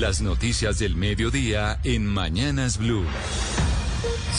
Las noticias del mediodía en Mañanas Blue.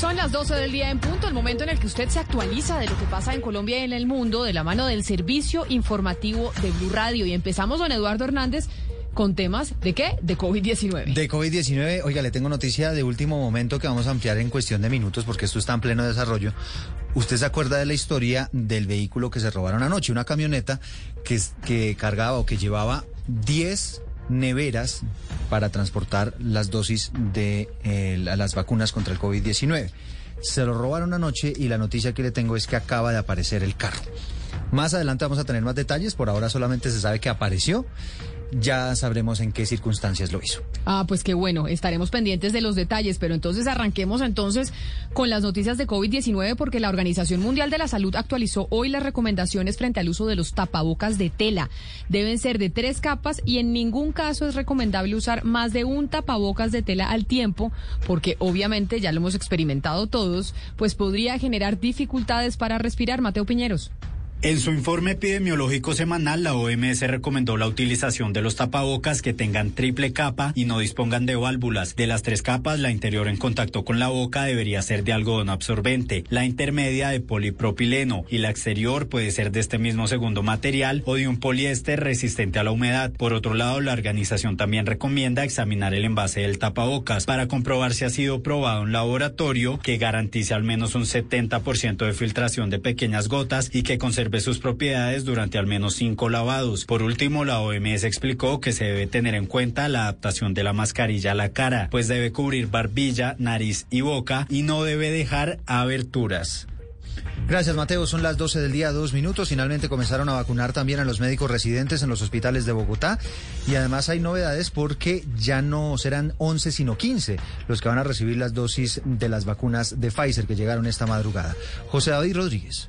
Son las 12 del día en punto, el momento en el que usted se actualiza de lo que pasa en Colombia y en el mundo de la mano del servicio informativo de Blue Radio. Y empezamos, don Eduardo Hernández, con temas de qué? De COVID-19. De COVID-19, oiga, le tengo noticia de último momento que vamos a ampliar en cuestión de minutos porque esto está en pleno desarrollo. ¿Usted se acuerda de la historia del vehículo que se robaron anoche? Una camioneta que, que cargaba o que llevaba 10 neveras para transportar las dosis de eh, las vacunas contra el COVID-19. Se lo robaron anoche y la noticia que le tengo es que acaba de aparecer el carro. Más adelante vamos a tener más detalles, por ahora solamente se sabe que apareció ya sabremos en qué circunstancias lo hizo. Ah, pues qué bueno, estaremos pendientes de los detalles, pero entonces arranquemos entonces con las noticias de COVID-19 porque la Organización Mundial de la Salud actualizó hoy las recomendaciones frente al uso de los tapabocas de tela. Deben ser de tres capas y en ningún caso es recomendable usar más de un tapabocas de tela al tiempo porque obviamente ya lo hemos experimentado todos, pues podría generar dificultades para respirar. Mateo Piñeros. En su informe epidemiológico semanal, la OMS recomendó la utilización de los tapabocas que tengan triple capa y no dispongan de válvulas. De las tres capas, la interior en contacto con la boca debería ser de algodón absorbente, la intermedia de polipropileno y la exterior puede ser de este mismo segundo material o de un poliéster resistente a la humedad. Por otro lado, la organización también recomienda examinar el envase del tapabocas para comprobar si ha sido probado en laboratorio que garantice al menos un 70% de filtración de pequeñas gotas y que conserve sus propiedades durante al menos cinco lavados. Por último, la OMS explicó que se debe tener en cuenta la adaptación de la mascarilla a la cara, pues debe cubrir barbilla, nariz y boca y no debe dejar aberturas. Gracias, Mateo. Son las 12 del día, dos minutos. Finalmente comenzaron a vacunar también a los médicos residentes en los hospitales de Bogotá. Y además hay novedades porque ya no serán 11, sino 15 los que van a recibir las dosis de las vacunas de Pfizer que llegaron esta madrugada. José David Rodríguez.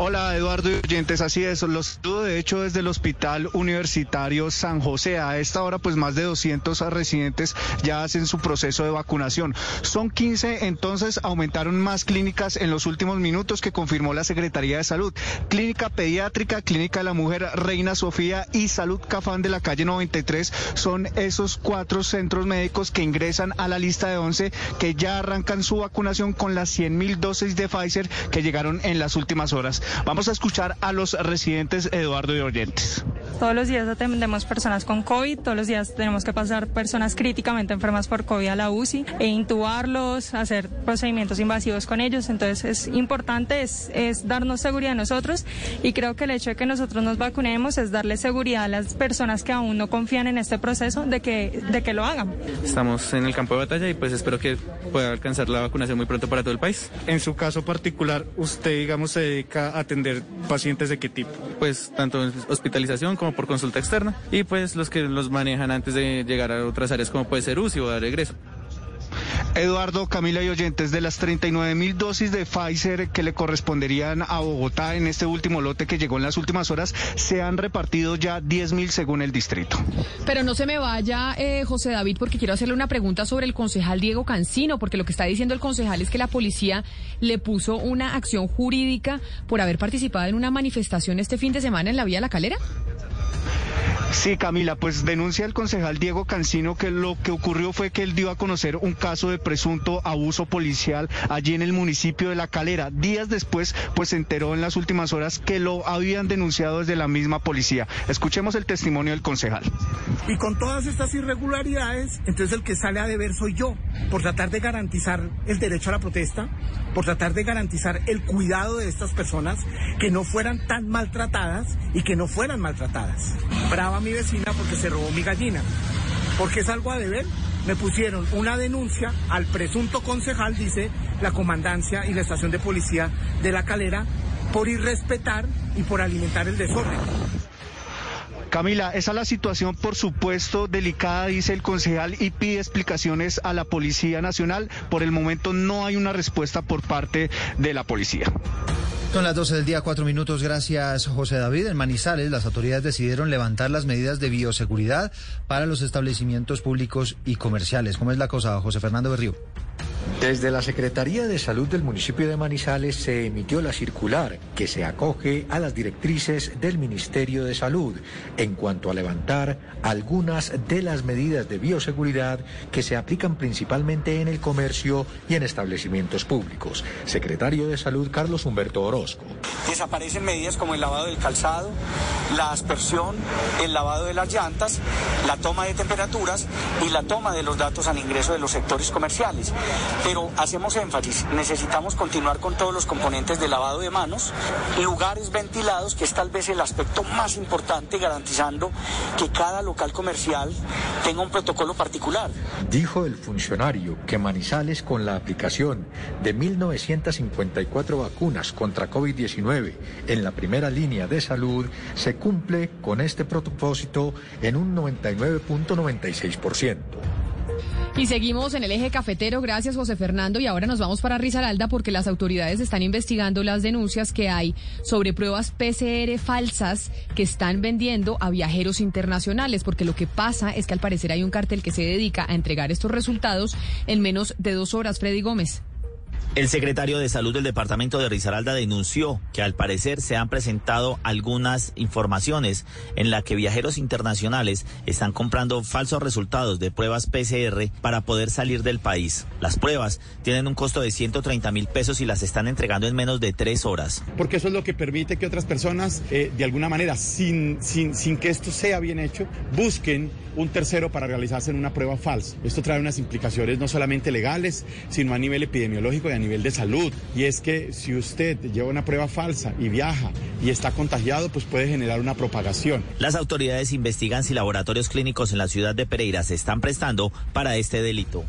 Hola Eduardo y oyentes, así es, los saludo de hecho desde el Hospital Universitario San José. A esta hora pues más de 200 residentes ya hacen su proceso de vacunación. Son 15, entonces aumentaron más clínicas en los últimos minutos que confirmó la Secretaría de Salud. Clínica Pediátrica, Clínica de la Mujer Reina Sofía y Salud Cafán de la calle 93 son esos cuatro centros médicos que ingresan a la lista de 11 que ya arrancan su vacunación con las 100 mil dosis de Pfizer que llegaron en las últimas horas. Vamos a escuchar a los residentes Eduardo y Oyentes. Todos los días atendemos personas con COVID, todos los días tenemos que pasar personas críticamente enfermas por COVID a la UCI e intubarlos, hacer procedimientos invasivos con ellos. Entonces es importante, es, es darnos seguridad a nosotros y creo que el hecho de que nosotros nos vacunemos es darle seguridad a las personas que aún no confían en este proceso de que, de que lo hagan. Estamos en el campo de batalla y pues espero que pueda alcanzar la vacunación muy pronto para todo el país. En su caso particular, usted digamos se dedica a atender pacientes de qué tipo? Pues tanto en hospitalización como por consulta externa y pues los que los manejan antes de llegar a otras áreas como puede ser UCI o dar regreso. Eduardo, Camila y oyentes, de las 39 mil dosis de Pfizer que le corresponderían a Bogotá en este último lote que llegó en las últimas horas, se han repartido ya 10 mil según el distrito. Pero no se me vaya, eh, José David, porque quiero hacerle una pregunta sobre el concejal Diego Cancino, porque lo que está diciendo el concejal es que la policía le puso una acción jurídica por haber participado en una manifestación este fin de semana en la Vía La Calera. Sí, Camila, pues denuncia el concejal Diego Cancino que lo que ocurrió fue que él dio a conocer un caso de presunto abuso policial allí en el municipio de La Calera. Días después, pues se enteró en las últimas horas que lo habían denunciado desde la misma policía. Escuchemos el testimonio del concejal. Y con todas estas irregularidades, entonces el que sale a deber soy yo, por tratar de garantizar el derecho a la protesta, por tratar de garantizar el cuidado de estas personas, que no fueran tan maltratadas y que no fueran maltratadas. Brava mi vecina porque se robó mi gallina. Porque es algo a deber. Me pusieron una denuncia al presunto concejal, dice la comandancia y la estación de policía de la calera, por irrespetar y por alimentar el desorden. Camila, esa es la situación, por supuesto, delicada, dice el concejal, y pide explicaciones a la Policía Nacional. Por el momento no hay una respuesta por parte de la policía. Son las 12 del día, cuatro minutos. Gracias, José David. En Manizales, las autoridades decidieron levantar las medidas de bioseguridad para los establecimientos públicos y comerciales. ¿Cómo es la cosa, José Fernando Berrío? Desde la Secretaría de Salud del municipio de Manizales se emitió la circular que se acoge a las directrices del Ministerio de Salud en cuanto a levantar algunas de las medidas de bioseguridad que se aplican principalmente en el comercio y en establecimientos públicos. Secretario de Salud Carlos Humberto Orozco. Desaparecen medidas como el lavado del calzado, la aspersión, el lavado de las llantas, la toma de temperaturas y la toma de los datos al ingreso de los sectores comerciales pero hacemos énfasis, necesitamos continuar con todos los componentes de lavado de manos, lugares ventilados, que es tal vez el aspecto más importante, garantizando que cada local comercial tenga un protocolo particular. Dijo el funcionario que Manizales con la aplicación de 1.954 vacunas contra COVID-19 en la primera línea de salud se cumple con este propósito en un 99.96%. Y seguimos en el eje cafetero. Gracias, José Fernando. Y ahora nos vamos para Risaralda porque las autoridades están investigando las denuncias que hay sobre pruebas PCR falsas que están vendiendo a viajeros internacionales. Porque lo que pasa es que al parecer hay un cartel que se dedica a entregar estos resultados en menos de dos horas. Freddy Gómez. El secretario de Salud del departamento de Risaralda denunció que al parecer se han presentado algunas informaciones en la que viajeros internacionales están comprando falsos resultados de pruebas PCR para poder salir del país. Las pruebas tienen un costo de 130 mil pesos y las están entregando en menos de tres horas. Porque eso es lo que permite que otras personas, eh, de alguna manera, sin, sin, sin que esto sea bien hecho, busquen un tercero para realizarse en una prueba falsa. Esto trae unas implicaciones no solamente legales, sino a nivel epidemiológico y a nivel de salud. Y es que si usted lleva una prueba falsa y viaja y está contagiado, pues puede generar una propagación. Las autoridades investigan si laboratorios clínicos en la ciudad de Pereira se están prestando para este delito.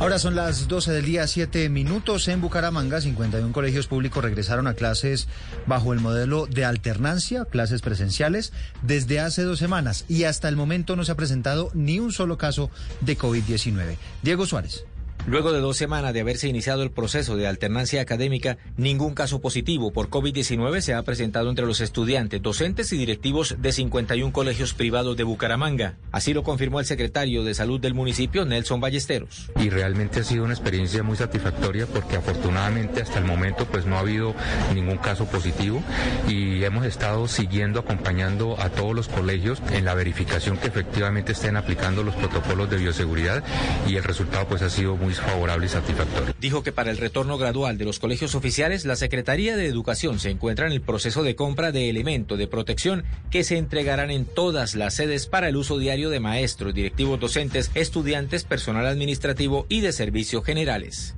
Ahora son las 12 del día, 7 minutos. En Bucaramanga, 51 colegios públicos regresaron a clases bajo el modelo de alternancia, clases presenciales, desde hace dos semanas y hasta el momento no se ha presentado ni un solo caso de COVID-19. Diego Suárez. Luego de dos semanas de haberse iniciado el proceso de alternancia académica, ningún caso positivo por COVID-19 se ha presentado entre los estudiantes, docentes y directivos de 51 colegios privados de Bucaramanga. Así lo confirmó el secretario de Salud del municipio, Nelson Ballesteros. Y realmente ha sido una experiencia muy satisfactoria porque afortunadamente hasta el momento pues no ha habido ningún caso positivo y hemos estado siguiendo, acompañando a todos los colegios en la verificación que efectivamente estén aplicando los protocolos de bioseguridad y el resultado pues ha sido favorable y satisfactorio. Dijo que para el retorno gradual de los colegios oficiales, la Secretaría de Educación se encuentra en el proceso de compra de elementos de protección que se entregarán en todas las sedes para el uso diario de maestros, directivos docentes, estudiantes, personal administrativo y de servicios generales.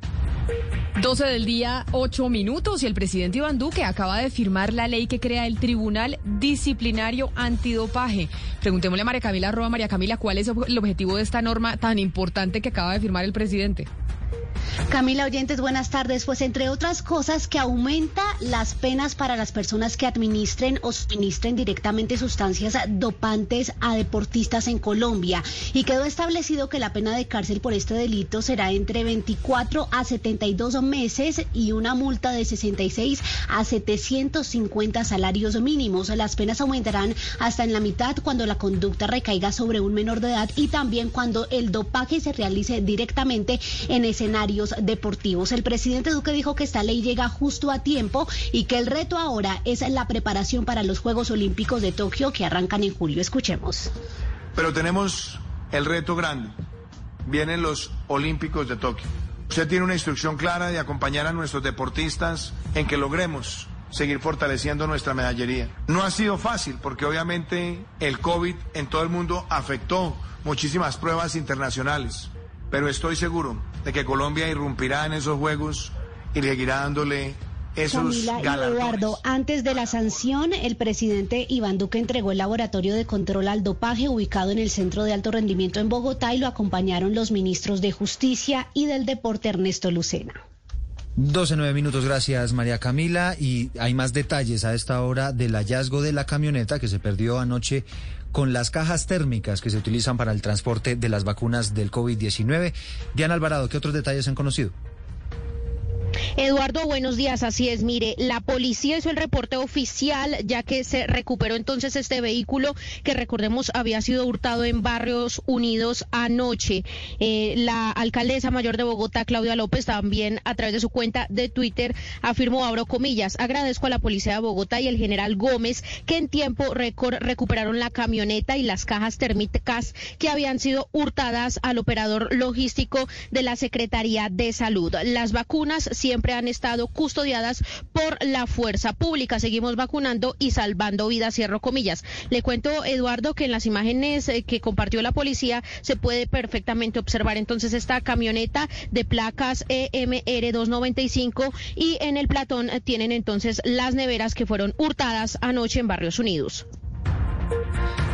12 del día, 8 minutos y el presidente Iván Duque acaba de firmar la ley que crea el Tribunal Disciplinario Antidopaje. Preguntémosle a María Camila Roa, María Camila, ¿cuál es el objetivo de esta norma tan importante que acaba de firmar el presidente? Camila Oyentes, buenas tardes. Pues entre otras cosas que aumenta las penas para las personas que administren o suministren directamente sustancias dopantes a deportistas en Colombia. Y quedó establecido que la pena de cárcel por este delito será entre 24 a 72 meses y una multa de 66 a 750 salarios mínimos. Las penas aumentarán hasta en la mitad cuando la conducta recaiga sobre un menor de edad y también cuando el dopaje se realice directamente en deportivos. El presidente Duque dijo que esta ley llega justo a tiempo y que el reto ahora es la preparación para los Juegos Olímpicos de Tokio que arrancan en julio. Escuchemos. Pero tenemos el reto grande. Vienen los Olímpicos de Tokio. Usted tiene una instrucción clara de acompañar a nuestros deportistas en que logremos seguir fortaleciendo nuestra medallería. No ha sido fácil porque obviamente el COVID en todo el mundo afectó muchísimas pruebas internacionales pero estoy seguro de que Colombia irrumpirá en esos juegos y seguirá dándole esos Camila Eduardo, antes de la sanción, el presidente Iván Duque entregó el laboratorio de control al dopaje ubicado en el Centro de Alto Rendimiento en Bogotá y lo acompañaron los ministros de Justicia y del Deporte Ernesto Lucena. 12, 9 minutos, gracias María Camila. Y hay más detalles a esta hora del hallazgo de la camioneta que se perdió anoche con las cajas térmicas que se utilizan para el transporte de las vacunas del COVID-19. Diana Alvarado, ¿qué otros detalles han conocido? Eduardo, buenos días. Así es, mire, la policía hizo el reporte oficial ya que se recuperó entonces este vehículo que recordemos había sido hurtado en Barrios Unidos anoche. Eh, la alcaldesa mayor de Bogotá, Claudia López, también a través de su cuenta de Twitter afirmó, abro comillas, agradezco a la policía de Bogotá y el general Gómez que en tiempo récord recuperaron la camioneta y las cajas térmicas que habían sido hurtadas al operador logístico de la Secretaría de Salud. Las vacunas siempre han estado custodiadas por la fuerza pública. Seguimos vacunando y salvando vidas, cierro comillas. Le cuento, Eduardo, que en las imágenes eh, que compartió la policía se puede perfectamente observar entonces esta camioneta de placas EMR 295 y en el platón tienen entonces las neveras que fueron hurtadas anoche en Barrios Unidos.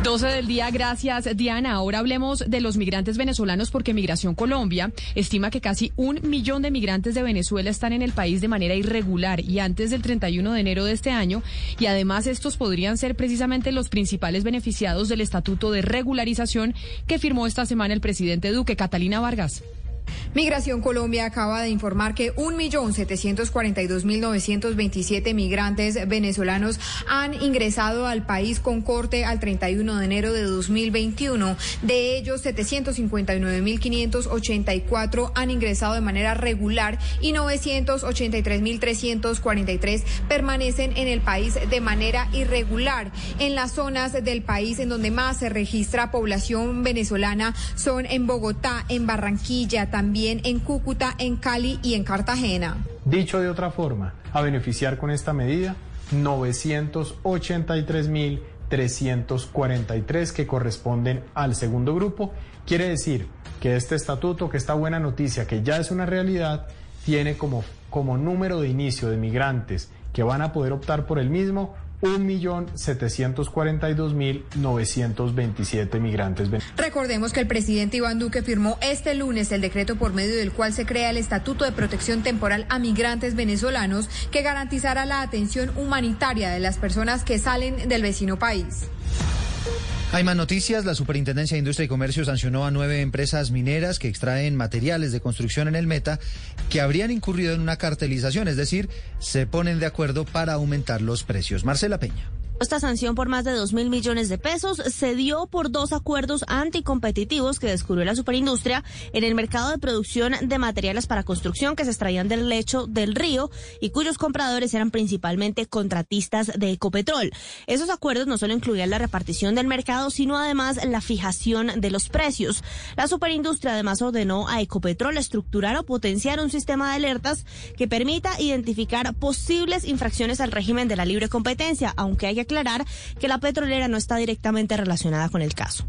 12 del día, gracias Diana. Ahora hablemos de los migrantes venezolanos porque Migración Colombia estima que casi un millón de migrantes de Venezuela están en el país de manera irregular y antes del 31 de enero de este año y además estos podrían ser precisamente los principales beneficiados del Estatuto de Regularización que firmó esta semana el presidente Duque, Catalina Vargas. Migración Colombia acaba de informar que 1.742.927 migrantes venezolanos han ingresado al país con corte al 31 de enero de 2021. De ellos, 759.584 han ingresado de manera regular y 983.343 permanecen en el país de manera irregular. En las zonas del país en donde más se registra población venezolana son en Bogotá, en Barranquilla, también en Cúcuta, en Cali y en Cartagena. Dicho de otra forma, a beneficiar con esta medida 983.343 que corresponden al segundo grupo. Quiere decir que este estatuto, que esta buena noticia, que ya es una realidad, tiene como, como número de inicio de migrantes que van a poder optar por el mismo 1.742.927 migrantes. Recordemos que el presidente Iván Duque firmó este lunes el decreto por medio del cual se crea el Estatuto de Protección Temporal a Migrantes Venezolanos que garantizará la atención humanitaria de las personas que salen del vecino país. Hay más noticias. La Superintendencia de Industria y Comercio sancionó a nueve empresas mineras que extraen materiales de construcción en el Meta que habrían incurrido en una cartelización, es decir, se ponen de acuerdo para aumentar los precios. Marcela Peña. Esta sanción por más de 2 mil millones de pesos se dio por dos acuerdos anticompetitivos que descubrió la superindustria en el mercado de producción de materiales para construcción que se extraían del lecho del río y cuyos compradores eran principalmente contratistas de Ecopetrol. Esos acuerdos no solo incluían la repartición del mercado, sino además la fijación de los precios. La superindustria además ordenó a Ecopetrol estructurar o potenciar un sistema de alertas que permita identificar posibles infracciones al régimen de la libre competencia, aunque haya que la petrolera no está directamente relacionada con el caso.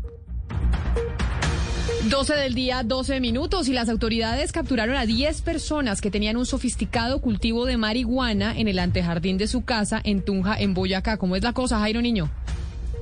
12 del día, 12 minutos y las autoridades capturaron a 10 personas que tenían un sofisticado cultivo de marihuana en el antejardín de su casa en Tunja, en Boyacá. ¿Cómo es la cosa, Jairo Niño?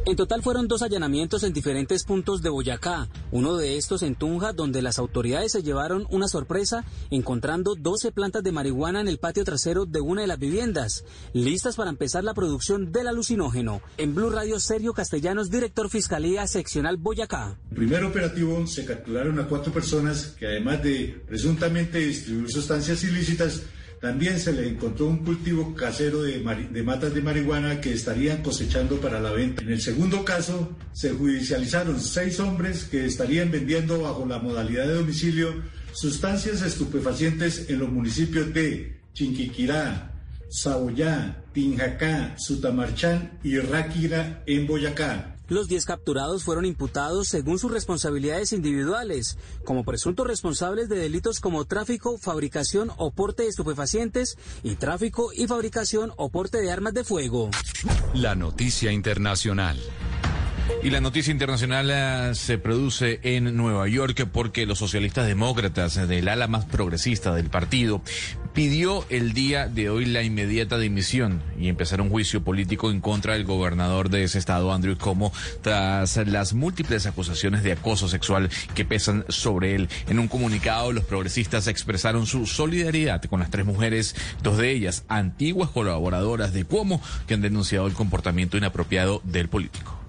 En total fueron dos allanamientos en diferentes puntos de Boyacá, uno de estos en Tunja, donde las autoridades se llevaron una sorpresa encontrando 12 plantas de marihuana en el patio trasero de una de las viviendas, listas para empezar la producción del alucinógeno. En Blue Radio Sergio Castellanos, director Fiscalía Seccional Boyacá. En primer operativo se capturaron a cuatro personas que además de presuntamente distribuir sustancias ilícitas, también se le encontró un cultivo casero de, matas de marihuana que estarían cosechando para la venta. En el segundo caso, se judicializaron seis hombres que estarían vendiendo bajo la modalidad de domicilio sustancias estupefacientes en los municipios de Chinquiquirá, Saboyá, Tinjacá, Sutamarchán y Ráquira en Boyacá. Los 10 capturados fueron imputados según sus responsabilidades individuales, como presuntos responsables de delitos como tráfico, fabricación o porte de estupefacientes y tráfico y fabricación o porte de armas de fuego. La noticia internacional. Y la noticia internacional eh, se produce en Nueva York porque los socialistas demócratas del ala más progresista del partido pidió el día de hoy la inmediata dimisión y empezar un juicio político en contra del gobernador de ese estado, Andrew Como, tras las múltiples acusaciones de acoso sexual que pesan sobre él. En un comunicado, los progresistas expresaron su solidaridad con las tres mujeres, dos de ellas antiguas colaboradoras de Cuomo, que han denunciado el comportamiento inapropiado del político.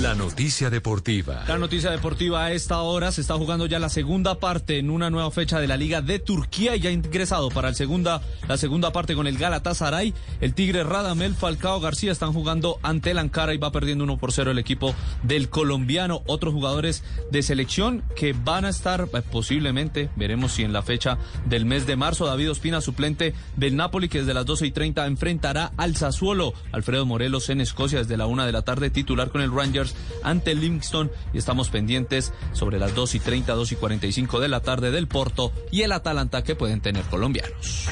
La noticia deportiva. La noticia deportiva a esta hora se está jugando ya la segunda parte en una nueva fecha de la Liga de Turquía y ya ha ingresado para el segunda, la segunda parte con el Galatasaray. El Tigre Radamel, Falcao García están jugando ante el Ankara y va perdiendo 1 por 0 el equipo del colombiano. Otros jugadores de selección que van a estar eh, posiblemente, veremos si en la fecha del mes de marzo, David Ospina, suplente del Napoli, que desde las 12 y 30 enfrentará al Sassuolo. Alfredo Morelos en Escocia desde la 1 de la tarde, titular con el Rangers ante Livingston y estamos pendientes sobre las 2 y 30, 2 y 45 de la tarde del Porto y el Atalanta que pueden tener colombianos.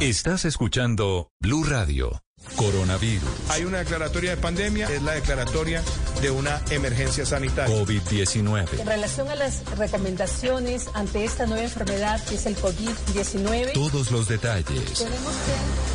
Estás escuchando Blue Radio. Coronavirus. Hay una declaratoria de pandemia, es la declaratoria de una emergencia sanitaria. COVID-19. En relación a las recomendaciones ante esta nueva enfermedad que es el COVID-19. Todos los detalles. Tenemos que